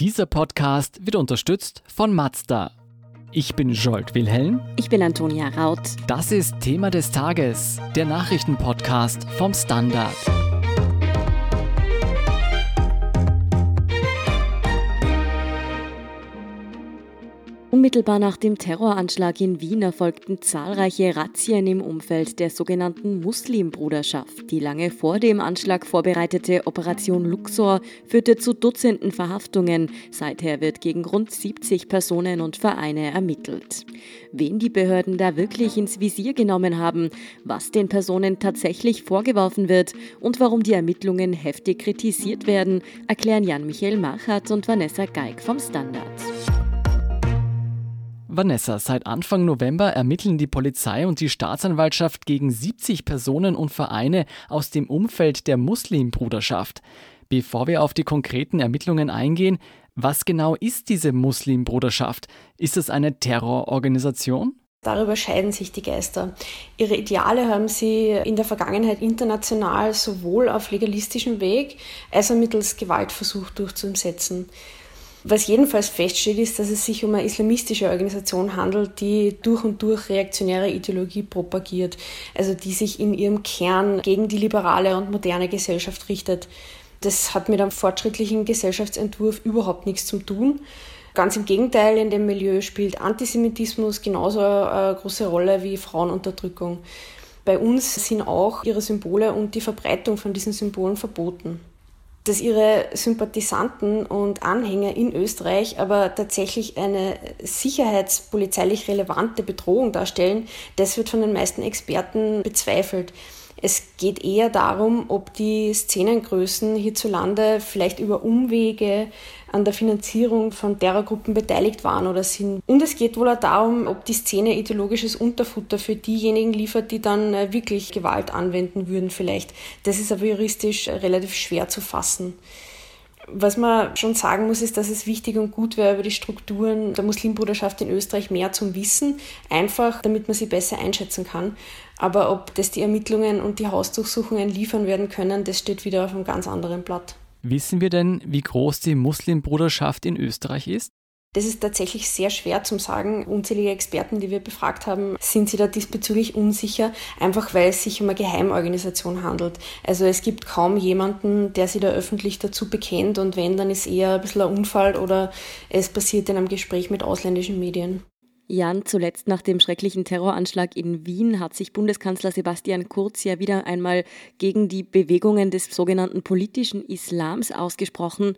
Dieser Podcast wird unterstützt von Mazda. Ich bin Jolt Wilhelm. Ich bin Antonia Raut. Das ist Thema des Tages, der Nachrichtenpodcast vom Standard. Unmittelbar nach dem Terroranschlag in Wien erfolgten zahlreiche Razzien im Umfeld der sogenannten Muslimbruderschaft. Die lange vor dem Anschlag vorbereitete Operation Luxor führte zu Dutzenden Verhaftungen. Seither wird gegen rund 70 Personen und Vereine ermittelt. Wen die Behörden da wirklich ins Visier genommen haben, was den Personen tatsächlich vorgeworfen wird und warum die Ermittlungen heftig kritisiert werden, erklären Jan-Michael Machat und Vanessa Geig vom Standard. Vanessa, seit Anfang November ermitteln die Polizei und die Staatsanwaltschaft gegen 70 Personen und Vereine aus dem Umfeld der Muslimbruderschaft. Bevor wir auf die konkreten Ermittlungen eingehen, was genau ist diese Muslimbruderschaft? Ist es eine Terrororganisation? Darüber scheiden sich die Geister. Ihre Ideale haben sie in der Vergangenheit international sowohl auf legalistischem Weg als auch mittels Gewalt versucht durchzusetzen. Was jedenfalls feststeht, ist, dass es sich um eine islamistische Organisation handelt, die durch und durch reaktionäre Ideologie propagiert, also die sich in ihrem Kern gegen die liberale und moderne Gesellschaft richtet. Das hat mit einem fortschrittlichen Gesellschaftsentwurf überhaupt nichts zu tun. Ganz im Gegenteil, in dem Milieu spielt Antisemitismus genauso eine große Rolle wie Frauenunterdrückung. Bei uns sind auch ihre Symbole und die Verbreitung von diesen Symbolen verboten dass ihre Sympathisanten und Anhänger in Österreich aber tatsächlich eine sicherheitspolizeilich relevante Bedrohung darstellen, das wird von den meisten Experten bezweifelt. Es geht eher darum, ob die Szenengrößen hierzulande vielleicht über Umwege an der Finanzierung von Terrorgruppen beteiligt waren oder sind. Und es geht wohl auch darum, ob die Szene ideologisches Unterfutter für diejenigen liefert, die dann äh, wirklich Gewalt anwenden würden vielleicht. Das ist aber juristisch relativ schwer zu fassen. Was man schon sagen muss, ist, dass es wichtig und gut wäre, über die Strukturen der Muslimbruderschaft in Österreich mehr zu wissen, einfach damit man sie besser einschätzen kann. Aber ob das die Ermittlungen und die Hausdurchsuchungen liefern werden können, das steht wieder auf einem ganz anderen Blatt. Wissen wir denn, wie groß die Muslimbruderschaft in Österreich ist? Das ist tatsächlich sehr schwer zu sagen. Unzählige Experten, die wir befragt haben, sind sie da diesbezüglich unsicher, einfach weil es sich um eine Geheimorganisation handelt. Also es gibt kaum jemanden, der sich da öffentlich dazu bekennt und wenn, dann ist eher ein bisschen ein Unfall oder es passiert in einem Gespräch mit ausländischen Medien. Jan, zuletzt nach dem schrecklichen Terroranschlag in Wien hat sich Bundeskanzler Sebastian Kurz ja wieder einmal gegen die Bewegungen des sogenannten politischen Islams ausgesprochen.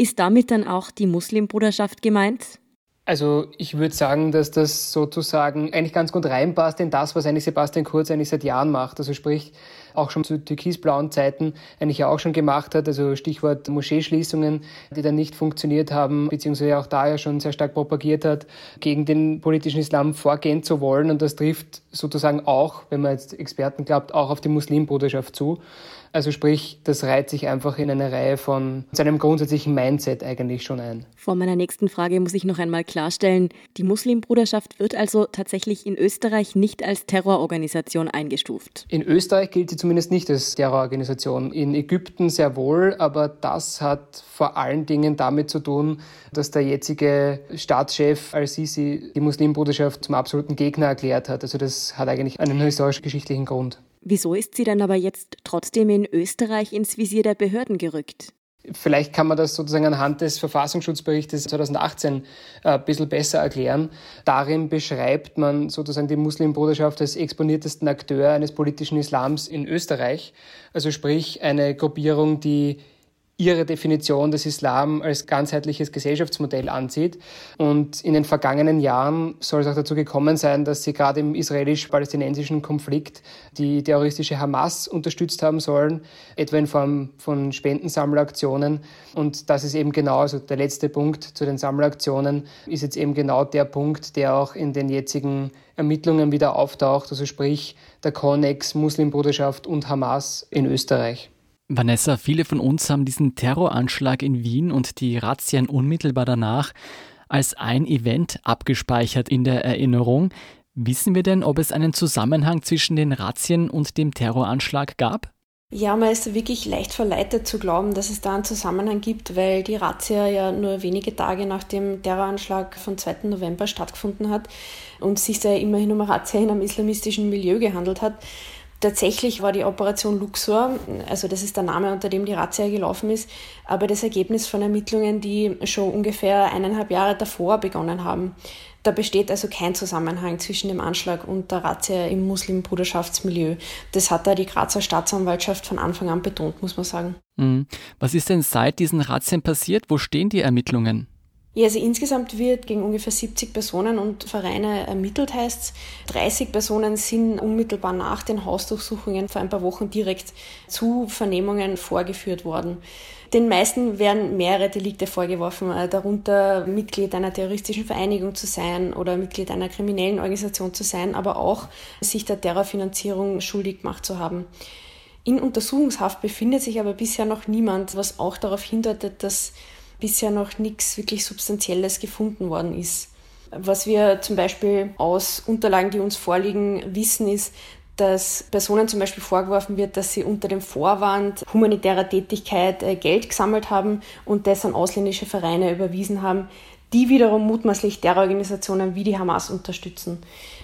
Ist damit dann auch die Muslimbruderschaft gemeint? Also ich würde sagen, dass das sozusagen eigentlich ganz gut reinpasst in das, was eigentlich Sebastian Kurz eigentlich seit Jahren macht. Also sprich, auch schon zu türkisblauen Zeiten eigentlich auch schon gemacht hat. Also Stichwort Moscheeschließungen, die dann nicht funktioniert haben, beziehungsweise auch da ja schon sehr stark propagiert hat, gegen den politischen Islam vorgehen zu wollen. Und das trifft sozusagen auch, wenn man jetzt Experten glaubt, auch auf die Muslimbruderschaft zu. Also sprich, das reiht sich einfach in eine Reihe von seinem grundsätzlichen Mindset eigentlich schon ein. Vor meiner nächsten Frage muss ich noch einmal klarstellen, die Muslimbruderschaft wird also tatsächlich in Österreich nicht als Terrororganisation eingestuft. In Österreich gilt sie zumindest nicht als Terrororganisation. In Ägypten sehr wohl, aber das hat vor allen Dingen damit zu tun, dass der jetzige Staatschef Al-Sisi die Muslimbruderschaft zum absoluten Gegner erklärt hat. Also das hat eigentlich einen historisch-geschichtlichen Grund. Wieso ist sie dann aber jetzt trotzdem in Österreich ins Visier der Behörden gerückt? Vielleicht kann man das sozusagen anhand des Verfassungsschutzberichtes 2018 äh, ein bisschen besser erklären. Darin beschreibt man sozusagen die Muslimbruderschaft als exponiertesten Akteur eines politischen Islams in Österreich. Also sprich eine Gruppierung, die ihre Definition des Islam als ganzheitliches Gesellschaftsmodell ansieht. Und in den vergangenen Jahren soll es auch dazu gekommen sein, dass sie gerade im israelisch-palästinensischen Konflikt die terroristische Hamas unterstützt haben sollen, etwa in Form von Spendensammelaktionen. Und das ist eben genau, also der letzte Punkt zu den Sammelaktionen ist jetzt eben genau der Punkt, der auch in den jetzigen Ermittlungen wieder auftaucht, also sprich der Connex, Muslimbruderschaft und Hamas in Österreich. Vanessa, viele von uns haben diesen Terroranschlag in Wien und die Razzien unmittelbar danach als ein Event abgespeichert in der Erinnerung. Wissen wir denn, ob es einen Zusammenhang zwischen den Razzien und dem Terroranschlag gab? Ja, man ist wirklich leicht verleitet zu glauben, dass es da einen Zusammenhang gibt, weil die Razzia ja nur wenige Tage nach dem Terroranschlag von 2. November stattgefunden hat und sich da immerhin um eine Razzia in einem islamistischen Milieu gehandelt hat. Tatsächlich war die Operation Luxor, also das ist der Name, unter dem die Razzia gelaufen ist, aber das Ergebnis von Ermittlungen, die schon ungefähr eineinhalb Jahre davor begonnen haben. Da besteht also kein Zusammenhang zwischen dem Anschlag und der Razzia im Muslimbruderschaftsmilieu. Das hat da die Grazer Staatsanwaltschaft von Anfang an betont, muss man sagen. Mhm. Was ist denn seit diesen Razzien passiert? Wo stehen die Ermittlungen? Ja, also insgesamt wird gegen ungefähr 70 Personen und Vereine ermittelt, heißt es. 30 Personen sind unmittelbar nach den Hausdurchsuchungen vor ein paar Wochen direkt zu Vernehmungen vorgeführt worden. Den meisten werden mehrere Delikte vorgeworfen, äh, darunter Mitglied einer terroristischen Vereinigung zu sein oder Mitglied einer kriminellen Organisation zu sein, aber auch sich der Terrorfinanzierung schuldig gemacht zu haben. In Untersuchungshaft befindet sich aber bisher noch niemand, was auch darauf hindeutet, dass bisher noch nichts wirklich Substanzielles gefunden worden ist. Was wir zum Beispiel aus Unterlagen, die uns vorliegen, wissen, ist, dass Personen zum Beispiel vorgeworfen wird, dass sie unter dem Vorwand humanitärer Tätigkeit äh, Geld gesammelt haben und das an ausländische Vereine überwiesen haben, die wiederum mutmaßlich Terrororganisationen wie die Hamas unterstützen.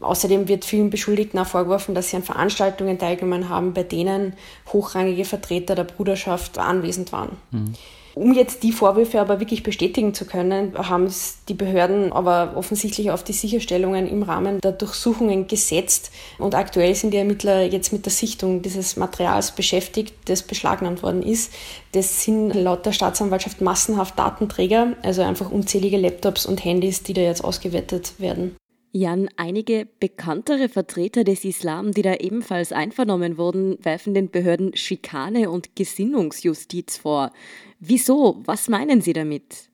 Außerdem wird vielen Beschuldigten auch vorgeworfen, dass sie an Veranstaltungen teilgenommen haben, bei denen hochrangige Vertreter der Bruderschaft anwesend waren. Mhm. Um jetzt die Vorwürfe aber wirklich bestätigen zu können, haben es die Behörden aber offensichtlich auf die Sicherstellungen im Rahmen der Durchsuchungen gesetzt. Und aktuell sind die Ermittler jetzt mit der Sichtung dieses Materials beschäftigt, das beschlagnahmt worden ist. Das sind laut der Staatsanwaltschaft massenhaft Datenträger, also einfach unzählige Laptops und Handys, die da jetzt ausgewertet werden. Jan, einige bekanntere Vertreter des Islam, die da ebenfalls einvernommen wurden, werfen den Behörden Schikane und Gesinnungsjustiz vor. Wieso? Was meinen Sie damit?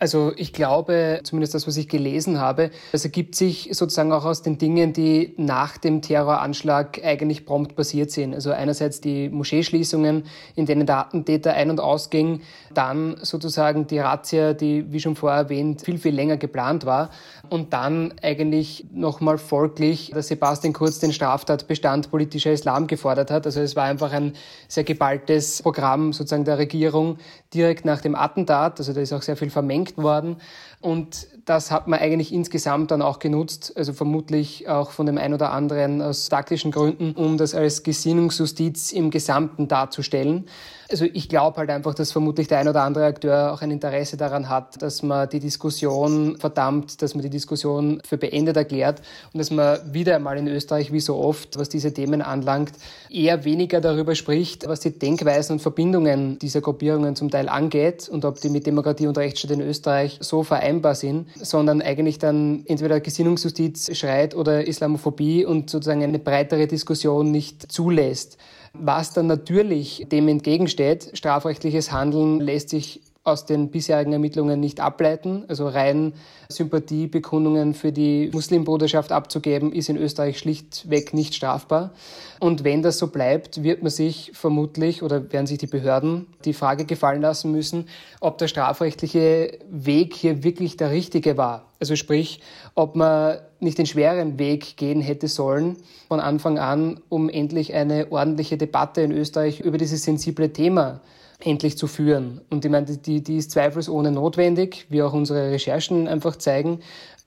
Also ich glaube, zumindest das, was ich gelesen habe, das ergibt sich sozusagen auch aus den Dingen, die nach dem Terroranschlag eigentlich prompt passiert sind. Also einerseits die Moscheeschließungen, in denen der Attentäter ein- und ausging, dann sozusagen die Razzia, die, wie schon vorher erwähnt, viel, viel länger geplant war und dann eigentlich nochmal folglich, dass Sebastian Kurz den Straftatbestand politischer Islam gefordert hat. Also es war einfach ein sehr geballtes Programm sozusagen der Regierung direkt nach dem Attentat. Also da ist auch sehr viel vermengt versenkt worden. Und das hat man eigentlich insgesamt dann auch genutzt, also vermutlich auch von dem einen oder anderen aus taktischen Gründen, um das als Gesinnungsjustiz im Gesamten darzustellen. Also ich glaube halt einfach, dass vermutlich der ein oder andere Akteur auch ein Interesse daran hat, dass man die Diskussion verdammt, dass man die Diskussion für beendet erklärt und dass man wieder einmal in Österreich, wie so oft, was diese Themen anlangt, eher weniger darüber spricht, was die Denkweisen und Verbindungen dieser Gruppierungen zum Teil angeht und ob die mit Demokratie und Rechtsstaat in Österreich so vereinbar sind, sondern eigentlich dann entweder Gesinnungsjustiz schreit oder Islamophobie und sozusagen eine breitere Diskussion nicht zulässt. Was dann natürlich dem entgegensteht, strafrechtliches Handeln lässt sich aus den bisherigen Ermittlungen nicht ableiten. Also rein Sympathiebekundungen für die Muslimbruderschaft abzugeben, ist in Österreich schlichtweg nicht strafbar. Und wenn das so bleibt, wird man sich vermutlich oder werden sich die Behörden die Frage gefallen lassen müssen, ob der strafrechtliche Weg hier wirklich der richtige war. Also sprich, ob man nicht den schweren Weg gehen hätte sollen von Anfang an, um endlich eine ordentliche Debatte in Österreich über dieses sensible Thema endlich zu führen. Und ich meine, die, die ist zweifelsohne notwendig, wie auch unsere Recherchen einfach zeigen.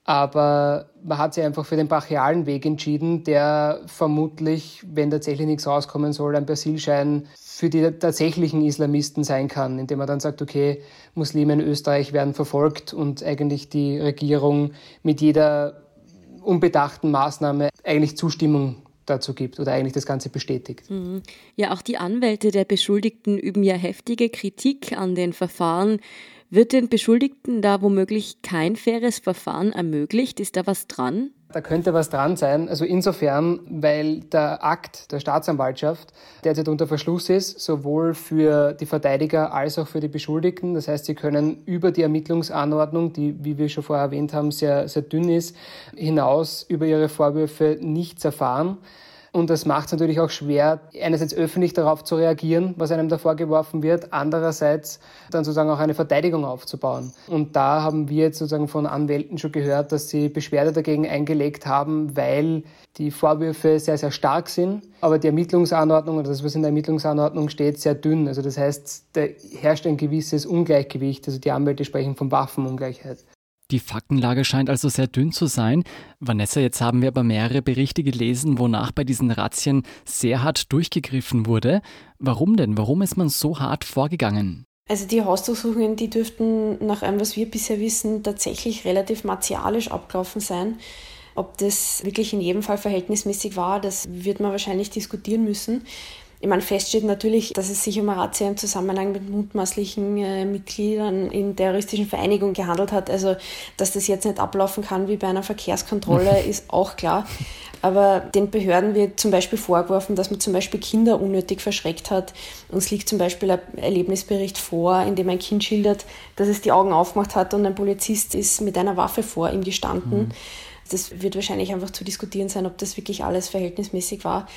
Aber man hat sich einfach für den brachialen Weg entschieden, der vermutlich, wenn tatsächlich nichts rauskommen soll, ein Persilschein für die tatsächlichen Islamisten sein kann, indem man dann sagt, okay, Muslime in Österreich werden verfolgt und eigentlich die Regierung mit jeder unbedachten Maßnahme eigentlich Zustimmung dazu gibt oder eigentlich das Ganze bestätigt. Mhm. Ja, auch die Anwälte der Beschuldigten üben ja heftige Kritik an den Verfahren. Wird den Beschuldigten da womöglich kein faires Verfahren ermöglicht? Ist da was dran? Da könnte was dran sein. Also insofern, weil der Akt der Staatsanwaltschaft derzeit unter Verschluss ist, sowohl für die Verteidiger als auch für die Beschuldigten. Das heißt, sie können über die Ermittlungsanordnung, die, wie wir schon vorher erwähnt haben, sehr, sehr dünn ist, hinaus über ihre Vorwürfe nichts erfahren. Und das macht es natürlich auch schwer, einerseits öffentlich darauf zu reagieren, was einem da vorgeworfen wird, andererseits dann sozusagen auch eine Verteidigung aufzubauen. Und da haben wir jetzt sozusagen von Anwälten schon gehört, dass sie Beschwerde dagegen eingelegt haben, weil die Vorwürfe sehr, sehr stark sind, aber die Ermittlungsanordnung oder das, was in der Ermittlungsanordnung steht, sehr dünn. Also das heißt, da herrscht ein gewisses Ungleichgewicht. Also die Anwälte sprechen von Waffenungleichheit. Die Faktenlage scheint also sehr dünn zu sein. Vanessa, jetzt haben wir aber mehrere Berichte gelesen, wonach bei diesen Razzien sehr hart durchgegriffen wurde. Warum denn? Warum ist man so hart vorgegangen? Also die Hausdurchsuchungen, die dürften nach allem, was wir bisher wissen, tatsächlich relativ martialisch abgelaufen sein. Ob das wirklich in jedem Fall verhältnismäßig war, das wird man wahrscheinlich diskutieren müssen. Ich meine, fest steht natürlich, dass es sich um eine Razzia im Zusammenhang mit mutmaßlichen äh, Mitgliedern in terroristischen Vereinigungen gehandelt hat. Also, dass das jetzt nicht ablaufen kann wie bei einer Verkehrskontrolle, ist auch klar. Aber den Behörden wird zum Beispiel vorgeworfen, dass man zum Beispiel Kinder unnötig verschreckt hat. Uns liegt zum Beispiel ein Erlebnisbericht vor, in dem ein Kind schildert, dass es die Augen aufgemacht hat und ein Polizist ist mit einer Waffe vor ihm gestanden. Mhm. Das wird wahrscheinlich einfach zu diskutieren sein, ob das wirklich alles verhältnismäßig war.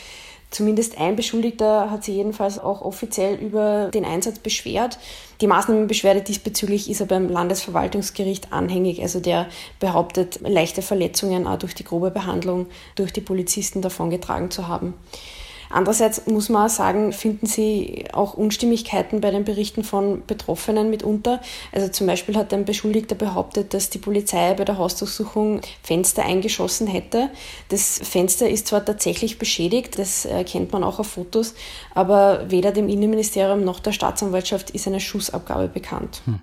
Zumindest ein Beschuldigter hat sich jedenfalls auch offiziell über den Einsatz beschwert. Die Maßnahmenbeschwerde diesbezüglich ist er beim Landesverwaltungsgericht anhängig. Also der behauptet, leichte Verletzungen auch durch die grobe Behandlung durch die Polizisten davongetragen zu haben. Andererseits muss man auch sagen, finden Sie auch Unstimmigkeiten bei den Berichten von Betroffenen mitunter. Also zum Beispiel hat ein Beschuldigter behauptet, dass die Polizei bei der Hausdurchsuchung Fenster eingeschossen hätte. Das Fenster ist zwar tatsächlich beschädigt, das erkennt man auch auf Fotos, aber weder dem Innenministerium noch der Staatsanwaltschaft ist eine Schussabgabe bekannt. Hm.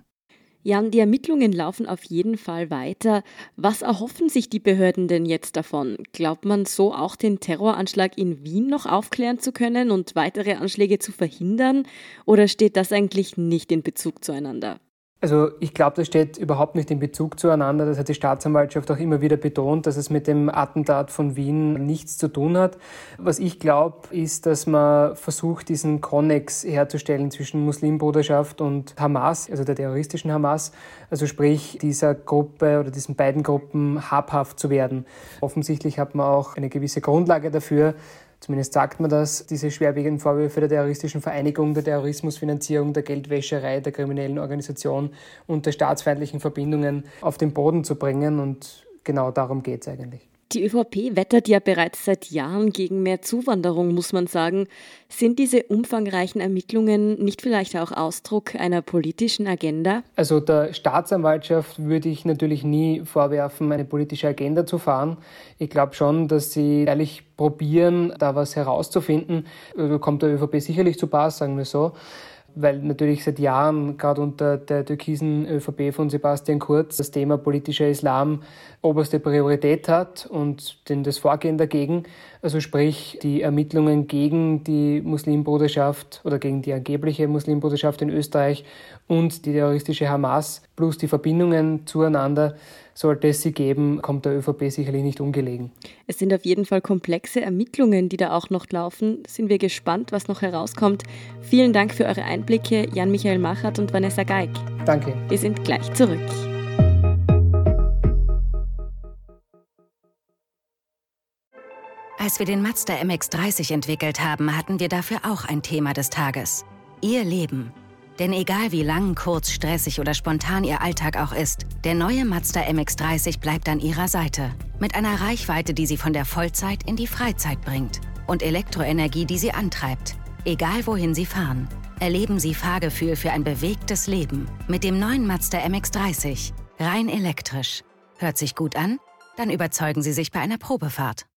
Jan, die Ermittlungen laufen auf jeden Fall weiter. Was erhoffen sich die Behörden denn jetzt davon? Glaubt man so auch den Terroranschlag in Wien noch aufklären zu können und weitere Anschläge zu verhindern? Oder steht das eigentlich nicht in Bezug zueinander? Also ich glaube, das steht überhaupt nicht in Bezug zueinander. Das hat die Staatsanwaltschaft auch immer wieder betont, dass es mit dem Attentat von Wien nichts zu tun hat. Was ich glaube, ist, dass man versucht, diesen Konnex herzustellen zwischen Muslimbruderschaft und Hamas, also der terroristischen Hamas. Also sprich, dieser Gruppe oder diesen beiden Gruppen habhaft zu werden. Offensichtlich hat man auch eine gewisse Grundlage dafür, Zumindest sagt man das, diese schwerwiegenden Vorwürfe der terroristischen Vereinigung, der Terrorismusfinanzierung, der Geldwäscherei, der kriminellen Organisation und der staatsfeindlichen Verbindungen auf den Boden zu bringen. Und genau darum geht es eigentlich. Die ÖVP wettert ja bereits seit Jahren gegen mehr Zuwanderung, muss man sagen. Sind diese umfangreichen Ermittlungen nicht vielleicht auch Ausdruck einer politischen Agenda? Also der Staatsanwaltschaft würde ich natürlich nie vorwerfen, eine politische Agenda zu fahren. Ich glaube schon, dass sie ehrlich probieren, da was herauszufinden. Also kommt der ÖVP sicherlich zu Pass, sagen wir so weil natürlich seit Jahren, gerade unter der türkisen ÖVP von Sebastian Kurz, das Thema politischer Islam oberste Priorität hat und denn das Vorgehen dagegen, also sprich die Ermittlungen gegen die Muslimbruderschaft oder gegen die angebliche Muslimbruderschaft in Österreich und die terroristische Hamas plus die Verbindungen zueinander, sollte es sie geben, kommt der ÖVP sicherlich nicht ungelegen. Es sind auf jeden Fall komplexe Ermittlungen, die da auch noch laufen. Sind wir gespannt, was noch herauskommt. Vielen Dank für eure Einblicke, Jan-Michael Machert und Vanessa Geig. Danke. Wir sind gleich zurück. Als wir den Mazda MX30 entwickelt haben, hatten wir dafür auch ein Thema des Tages. Ihr Leben. Denn egal wie lang, kurz, stressig oder spontan Ihr Alltag auch ist, der neue Mazda MX30 bleibt an Ihrer Seite. Mit einer Reichweite, die Sie von der Vollzeit in die Freizeit bringt. Und Elektroenergie, die Sie antreibt. Egal wohin Sie fahren. Erleben Sie Fahrgefühl für ein bewegtes Leben. Mit dem neuen Mazda MX30. Rein elektrisch. Hört sich gut an? Dann überzeugen Sie sich bei einer Probefahrt.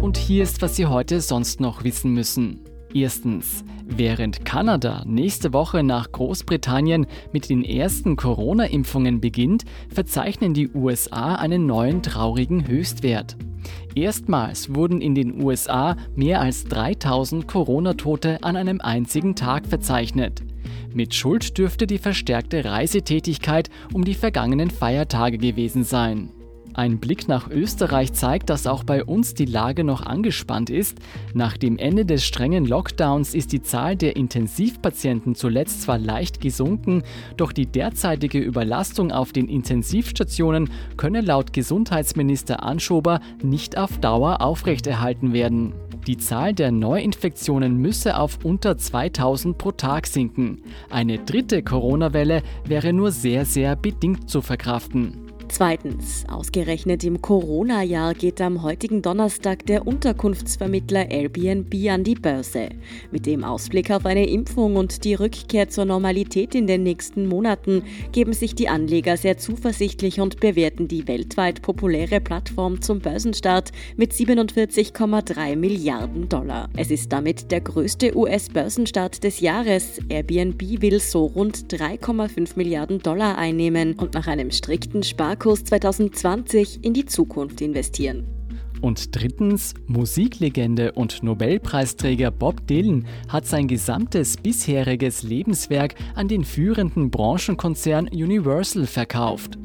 Und hier ist, was Sie heute sonst noch wissen müssen. Erstens, während Kanada nächste Woche nach Großbritannien mit den ersten Corona-Impfungen beginnt, verzeichnen die USA einen neuen traurigen Höchstwert. Erstmals wurden in den USA mehr als 3000 Corona-Tote an einem einzigen Tag verzeichnet. Mit Schuld dürfte die verstärkte Reisetätigkeit um die vergangenen Feiertage gewesen sein. Ein Blick nach Österreich zeigt, dass auch bei uns die Lage noch angespannt ist. Nach dem Ende des strengen Lockdowns ist die Zahl der Intensivpatienten zuletzt zwar leicht gesunken, doch die derzeitige Überlastung auf den Intensivstationen könne laut Gesundheitsminister Anschober nicht auf Dauer aufrechterhalten werden. Die Zahl der Neuinfektionen müsse auf unter 2000 pro Tag sinken. Eine dritte Corona-Welle wäre nur sehr, sehr bedingt zu verkraften. Zweitens, ausgerechnet im Corona-Jahr geht am heutigen Donnerstag der Unterkunftsvermittler Airbnb an die Börse. Mit dem Ausblick auf eine Impfung und die Rückkehr zur Normalität in den nächsten Monaten geben sich die Anleger sehr zuversichtlich und bewerten die weltweit populäre Plattform zum Börsenstart mit 47,3 Milliarden Dollar. Es ist damit der größte US-Börsenstart des Jahres. Airbnb will so rund 3,5 Milliarden Dollar einnehmen und nach einem strikten Spar Sparkurs 2020 in die Zukunft investieren. Und drittens, Musiklegende und Nobelpreisträger Bob Dylan hat sein gesamtes bisheriges Lebenswerk an den führenden Branchenkonzern Universal verkauft.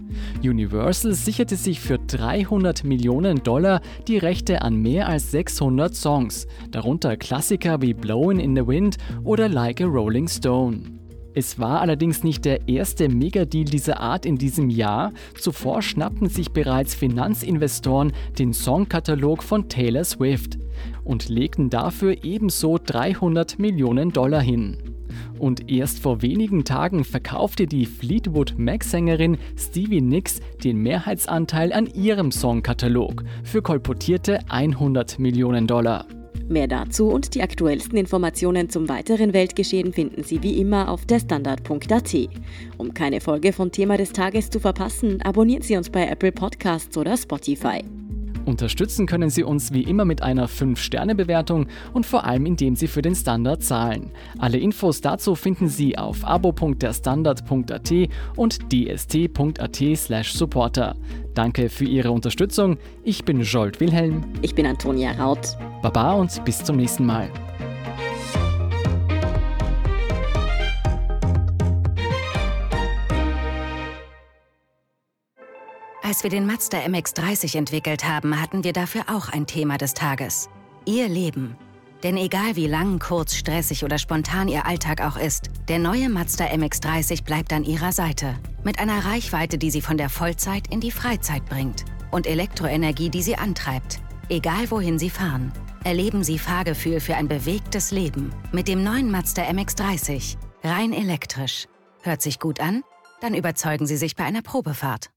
Universal sicherte sich für 300 Millionen Dollar die Rechte an mehr als 600 Songs, darunter Klassiker wie Blowin' in the Wind oder Like a Rolling Stone. Es war allerdings nicht der erste Megadeal dieser Art in diesem Jahr. Zuvor schnappten sich bereits Finanzinvestoren den Songkatalog von Taylor Swift und legten dafür ebenso 300 Millionen Dollar hin. Und erst vor wenigen Tagen verkaufte die Fleetwood Mac-Sängerin Stevie Nicks den Mehrheitsanteil an ihrem Songkatalog für kolportierte 100 Millionen Dollar. Mehr dazu und die aktuellsten Informationen zum weiteren Weltgeschehen finden Sie wie immer auf derstandard.at. Um keine Folge von Thema des Tages zu verpassen, abonnieren Sie uns bei Apple Podcasts oder Spotify. Unterstützen können Sie uns wie immer mit einer 5-Sterne-Bewertung und vor allem indem Sie für den Standard zahlen. Alle Infos dazu finden Sie auf abo.derstandard.at und dst.at/supporter. Danke für Ihre Unterstützung. Ich bin Jolt Wilhelm. Ich bin Antonia Raut. Baba und bis zum nächsten Mal. Als wir den Mazda MX30 entwickelt haben, hatten wir dafür auch ein Thema des Tages. Ihr Leben. Denn egal wie lang, kurz, stressig oder spontan Ihr Alltag auch ist, der neue Mazda MX30 bleibt an Ihrer Seite. Mit einer Reichweite, die Sie von der Vollzeit in die Freizeit bringt. Und Elektroenergie, die Sie antreibt. Egal wohin Sie fahren. Erleben Sie Fahrgefühl für ein bewegtes Leben. Mit dem neuen Mazda MX30. Rein elektrisch. Hört sich gut an? Dann überzeugen Sie sich bei einer Probefahrt.